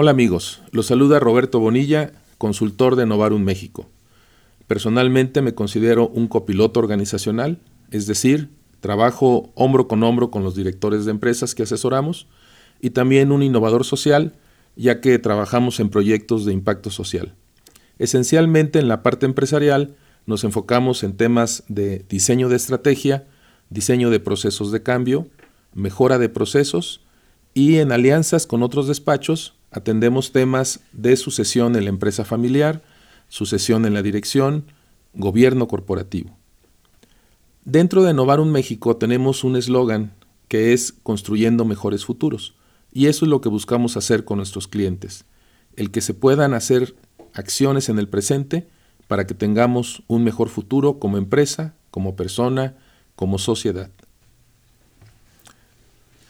Hola amigos, los saluda Roberto Bonilla, consultor de Novarum México. Personalmente me considero un copiloto organizacional, es decir, trabajo hombro con hombro con los directores de empresas que asesoramos y también un innovador social, ya que trabajamos en proyectos de impacto social. Esencialmente en la parte empresarial nos enfocamos en temas de diseño de estrategia, diseño de procesos de cambio, mejora de procesos y en alianzas con otros despachos Atendemos temas de sucesión en la empresa familiar, sucesión en la dirección, gobierno corporativo. Dentro de Novarum México tenemos un eslogan que es construyendo mejores futuros. Y eso es lo que buscamos hacer con nuestros clientes, el que se puedan hacer acciones en el presente para que tengamos un mejor futuro como empresa, como persona, como sociedad.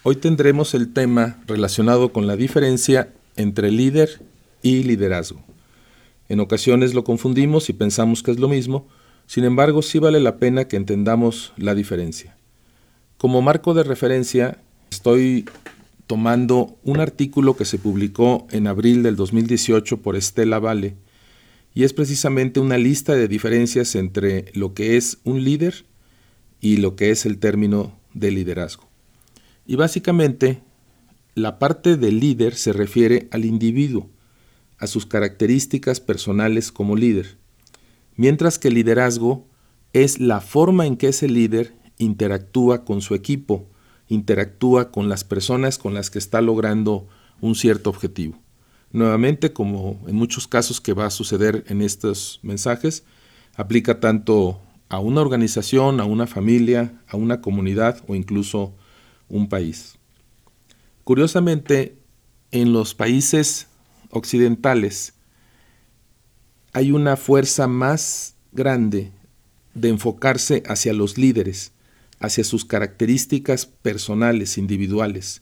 Hoy tendremos el tema relacionado con la diferencia entre líder y liderazgo. En ocasiones lo confundimos y pensamos que es lo mismo, sin embargo sí vale la pena que entendamos la diferencia. Como marco de referencia, estoy tomando un artículo que se publicó en abril del 2018 por Estela Vale, y es precisamente una lista de diferencias entre lo que es un líder y lo que es el término de liderazgo. Y básicamente la parte del líder se refiere al individuo, a sus características personales como líder, mientras que el liderazgo es la forma en que ese líder interactúa con su equipo, interactúa con las personas con las que está logrando un cierto objetivo. Nuevamente, como en muchos casos que va a suceder en estos mensajes, aplica tanto a una organización, a una familia, a una comunidad o incluso un país. Curiosamente, en los países occidentales hay una fuerza más grande de enfocarse hacia los líderes, hacia sus características personales, individuales.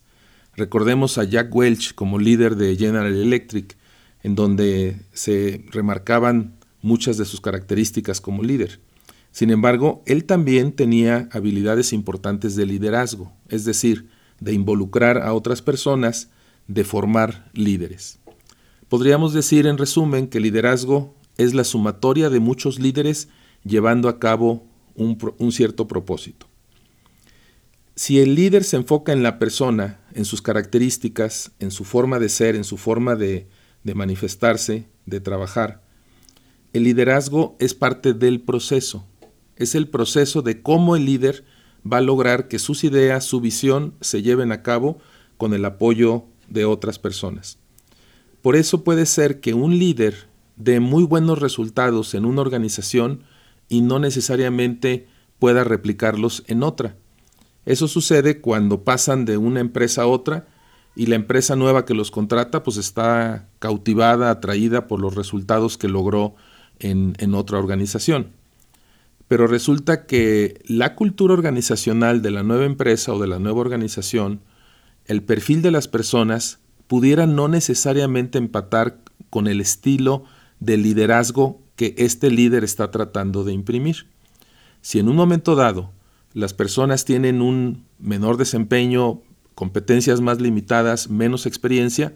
Recordemos a Jack Welch como líder de General Electric, en donde se remarcaban muchas de sus características como líder. Sin embargo, él también tenía habilidades importantes de liderazgo, es decir, de involucrar a otras personas, de formar líderes. Podríamos decir en resumen que liderazgo es la sumatoria de muchos líderes llevando a cabo un, cierto propósito. Si el líder se enfoca en la persona, en sus características, en su forma de ser, en su forma de manifestarse, de trabajar, el liderazgo es parte del proceso. Es el proceso de cómo el líder va a lograr que sus ideas, su visión se lleven a cabo con el apoyo de otras personas. Por eso puede ser que un líder dé muy buenos resultados en una organización y no necesariamente pueda replicarlos en otra. Eso sucede cuando pasan de una empresa a otra y la empresa nueva que los contrata pues está cautivada, atraída por los resultados que logró en, en otra organización pero resulta que la cultura organizacional de la nueva empresa o de la nueva organización, el perfil de las personas, pudiera no necesariamente empatar con el estilo de liderazgo que este líder está tratando de imprimir. Si en un momento dado las personas tienen un menor desempeño, competencias más limitadas, menos experiencia,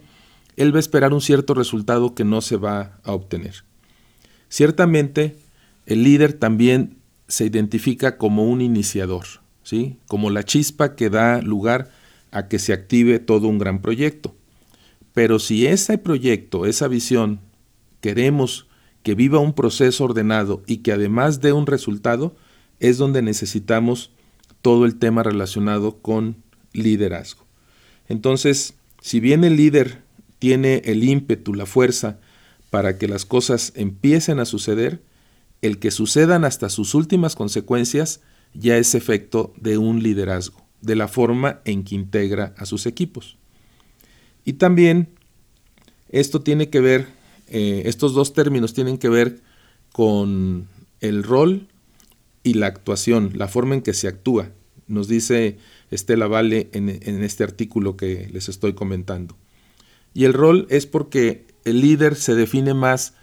él va a esperar un cierto resultado que no se va a obtener. Ciertamente, el líder también se identifica como un iniciador, ¿sí? como la chispa que da lugar a que se active todo un gran proyecto. Pero si ese proyecto, esa visión, queremos que viva un proceso ordenado y que además dé un resultado, es donde necesitamos todo el tema relacionado con liderazgo. Entonces, si bien el líder tiene el ímpetu, la fuerza para que las cosas empiecen a suceder, el que sucedan hasta sus últimas consecuencias ya es efecto de un liderazgo, de la forma en que integra a sus equipos. Y también esto tiene que ver, eh, estos dos términos tienen que ver con el rol y la actuación, la forma en que se actúa, nos dice Estela Vale en, en este artículo que les estoy comentando. Y el rol es porque el líder se define más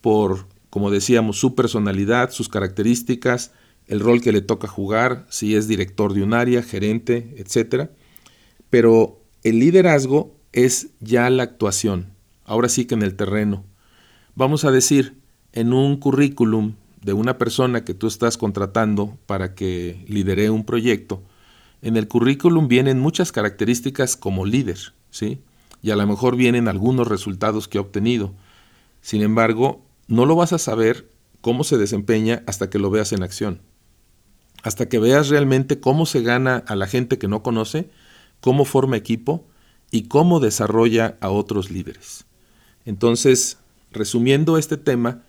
por como decíamos, su personalidad, sus características, el rol que le toca jugar, si es director de un área, gerente, etc. Pero el liderazgo es ya la actuación, ahora sí que en el terreno. Vamos a decir, en un currículum de una persona que tú estás contratando para que lidere un proyecto, en el currículum vienen muchas características como líder, ¿sí? Y a lo mejor vienen algunos resultados que ha obtenido. Sin embargo, no lo vas a saber cómo se desempeña hasta que lo veas en acción. Hasta que veas realmente cómo se gana a la gente que no conoce, cómo forma equipo y cómo desarrolla a otros líderes. Entonces, resumiendo este tema,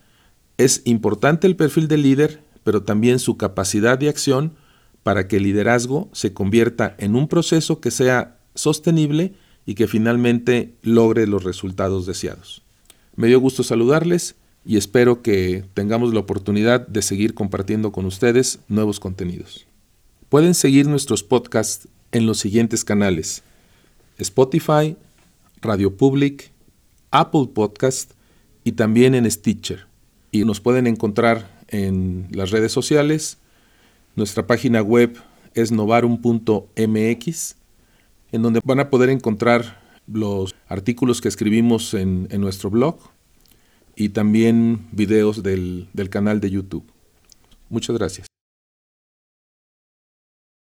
es importante el perfil del líder, pero también su capacidad de acción para que el liderazgo se convierta en un proceso que sea sostenible y que finalmente logre los resultados deseados. Me dio gusto saludarles y espero que tengamos la oportunidad de seguir compartiendo con ustedes nuevos contenidos. Pueden seguir nuestros podcasts en los siguientes canales: Spotify, Radio Public, Apple Podcast y también en Stitcher. Y nos pueden encontrar en las redes sociales. Nuestra página web es novarum.mx, en donde van a poder encontrar los artículos que escribimos en, en nuestro blog y también videos del, del canal de YouTube. Muchas gracias.